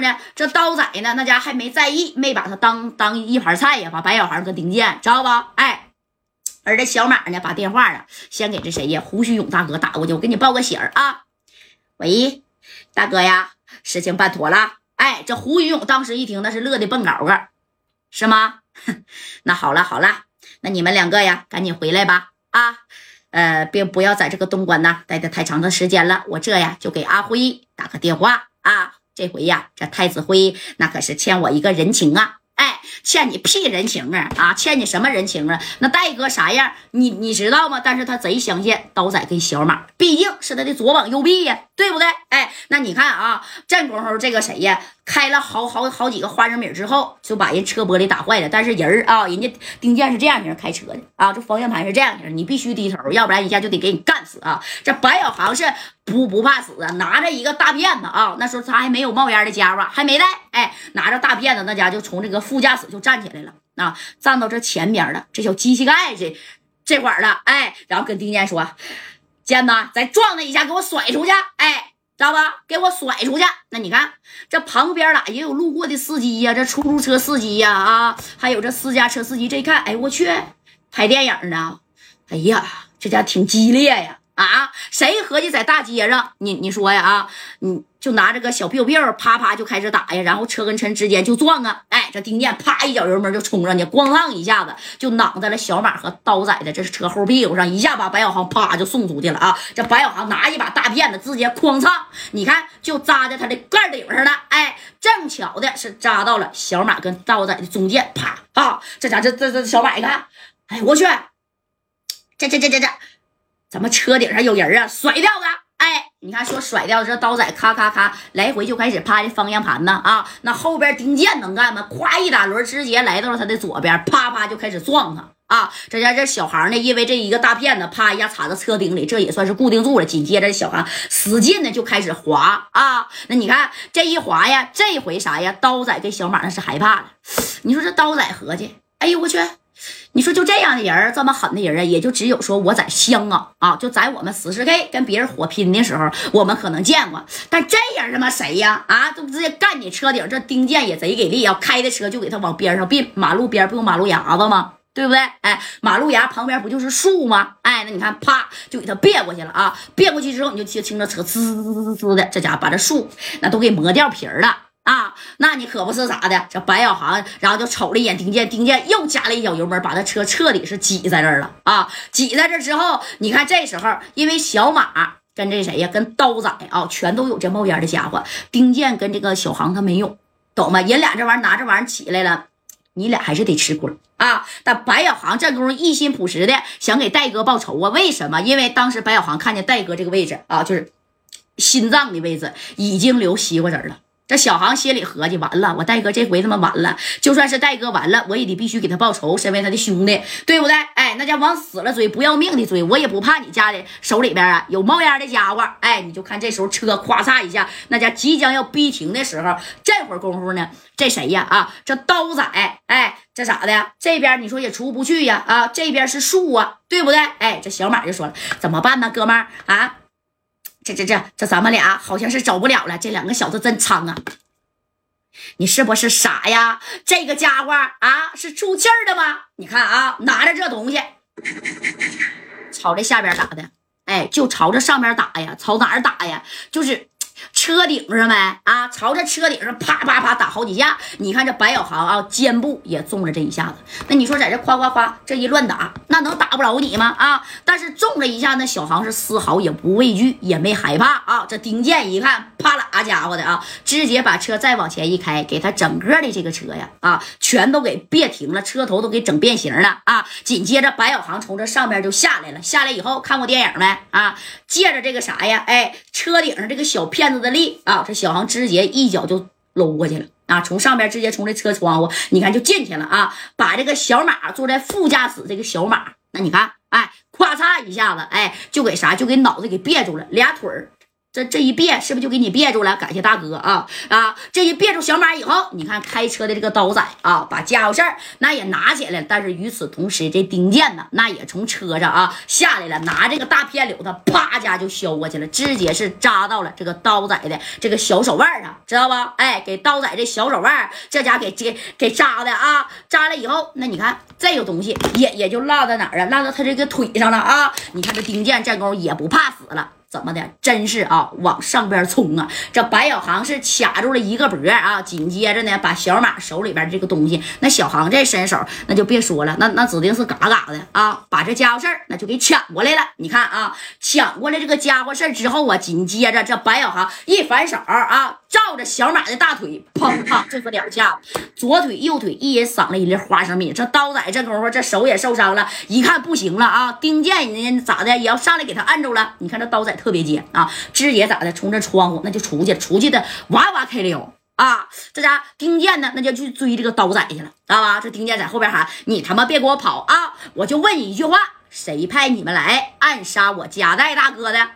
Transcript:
呢，这刀仔呢，那家还没在意，没把他当当一盘菜呀，把白小航跟丁健知道吧？哎，而这小马呢，把电话啊，先给这谁呀，胡须勇大哥打过去，我给你报个喜儿啊。喂，大哥呀，事情办妥了。哎，这胡须勇当时一听，那是乐的蹦高个，是吗？那好了好了，那你们两个呀，赶紧回来吧。啊，呃，别不要在这个东关呐待的太长的时间了。我这呀就给阿辉打个电话啊。这回呀，这太子辉那可是欠我一个人情啊。哎，欠你屁人情啊！啊，欠你什么人情啊？那戴哥啥样？你你知道吗？但是他贼相信刀仔跟小马，毕竟是他的左膀右臂呀，对不对？哎，那你看啊，这功夫这个谁呀？开了好好好几个花生米之后，就把人车玻璃打坏了。但是人啊，人家丁健是这样型开车的啊，这方向盘是这样型，你必须低头，要不然一下就得给你干死啊！这白小航是不不怕死啊，拿着一个大辫子啊，那时候他还没有冒烟的家伙，还没带，哎，拿着大辫子，那家就从这个副驾驶就站起来了啊，站到这前边了，这小机器盖这这块了，哎，然后跟丁健说：“尖子，再撞他一下，给我甩出去！”哎。知道吧？给我甩出去！那你看，这旁边啦也有路过的司机呀，这出租车司机呀，啊，还有这私家车司机。这一看，哎，我去，拍电影呢！哎呀，这家挺激烈呀！啊，谁合计在大街上？你你说呀？啊，你。就拿着个小 biu biu，啪啪就开始打呀，然后车跟车之间就撞啊！哎，这丁健啪一脚油门就冲上去，咣当一下子就挡在了小马和刀仔的这是车后屁股上，一下把白小航啪就送出去了啊！这白小航拿一把大片子，直接哐嚓，你看就扎在他的盖顶上了。哎，正巧的是扎到了小马跟刀仔的中间，啪啊！这家这这这小马一看，哎我去，这这这这这，怎么车顶上有人啊？甩掉的。哎，你看，说甩掉这刀仔，咔咔咔来回就开始趴这方向盘呢啊！那后边丁健能干吗？咵一打轮，直接来到了他的左边，啪啪就开始撞他啊！这家这小航呢，因为这一个大片子，啪一下插到车顶里，这也算是固定住了。紧接着小航使劲的就开始滑啊！那你看这一滑呀，这回啥呀？刀仔跟小马那是害怕了。你说这刀仔合计，哎呦我去！你说就这样的人，这么狠的人啊，也就只有说我在香港啊，就在我们十四 K 跟别人火拼的时候，我们可能见过。但这人他妈谁呀？啊，这不直接干你车顶？这丁健也贼给力啊，开的车就给他往边上并，马路边不有马路牙子吗？对不对？哎，马路牙旁边不就是树吗？哎，那你看，啪就给他别过去了啊！别过去之后，你就听听着车滋滋滋滋的，这家伙把这树那都给磨掉皮了。啊，那你可不是咋的？这白小航，然后就瞅了一眼丁健，丁健又加了一脚油门，把他车彻底是挤在这儿了啊！挤在这之后，你看这时候，因为小马跟这谁呀，跟刀仔啊，全都有这冒烟的家伙，丁健跟这个小航他没有，懂吗？人俩这玩意儿拿这玩意儿起来了，你俩还是得吃亏啊！但白小航这功夫一心朴实的想给戴哥报仇啊！为什么？因为当时白小航看见戴哥这个位置啊，就是心脏的位置已经流西瓜汁了。这小航心里合计：完了，我戴哥这回他妈完了。就算是戴哥完了，我也得必须给他报仇，身为他的兄弟，对不对？哎，那家往死了追，不要命的追，我也不怕你家里手里边啊有冒烟的家伙。哎，你就看这时候车咵嚓一下，那家即将要逼停的时候，这会功夫呢，这谁呀？啊，这刀仔，哎，这咋的？这边你说也出不去呀？啊，这边是树啊，对不对？哎，这小马就说了，怎么办呢，哥们儿啊？这这这这，咱们俩好像是走不了了。这两个小子真苍啊！你是不是傻呀？这个家伙啊，是出气儿的吗？你看啊，拿着这东西，朝这下边打的，哎，就朝着上面打呀，朝哪儿打呀？就是。车顶上呗，啊，朝着车顶上啪啪啪打好几下。你看这白小航啊，肩部也中了这一下子。那你说在这夸夸夸这一乱打，那能打不着你吗？啊！但是中了一下，那小航是丝毫也不畏惧，也没害怕啊。这丁健一看，啪啦家伙的啊，直接把车再往前一开，给他整个的这个车呀啊，全都给别停了，车头都给整变形了啊。紧接着白小航从这上面就下来了，下来以后看过电影没啊？借着这个啥呀？哎，车顶上这个小骗。子的力啊！这小航直接一脚就搂过去了啊！从上边直接从这车窗户，你看就进去了啊！把这个小马坐在副驾驶，这个小马，那你看，哎，咔嚓一下子，哎，就给啥，就给脑子给别住了，俩腿儿这这一别是不是就给你别住了？感谢大哥啊啊！这一别住小马以后，你看开车的这个刀仔啊，把家伙事儿那也拿起来了。但是与此同时，这丁健呢，那也从车上啊下来了，拿这个大片柳子，啪家就削过去了，直接是扎到了这个刀仔的这个小手腕上，知道吧？哎，给刀仔这小手腕这家给给给扎的啊！扎了以后，那你看这个东西也也就落在哪儿啊？落到他这个腿上了啊！你看这丁健这功夫也不怕死了。怎么的？真是啊，往上边冲啊！这白小航是卡住了一个脖啊，紧接着呢，把小马手里边这个东西，那小航这身手，那就别说了，那那指定是嘎嘎的啊！把这家伙事儿那就给抢过来了。你看啊，抢过来这个家伙事儿之后啊，紧接着这白小航一反手啊，照着小马的大腿，砰砰就是两下，左腿右腿一人赏了一粒花生米。这刀仔这功夫这手也受伤了，一看不行了啊，丁健人家咋的也要上来给他按住了。你看这刀仔。特特别尖啊！直接咋的？从这窗户那就出去，出去的哇哇开溜啊！这家丁健呢，那就去追这个刀仔去了，知道吧？这丁健在后边喊：“你他妈别给我跑啊！我就问你一句话，谁派你们来暗杀我夹带大哥的？”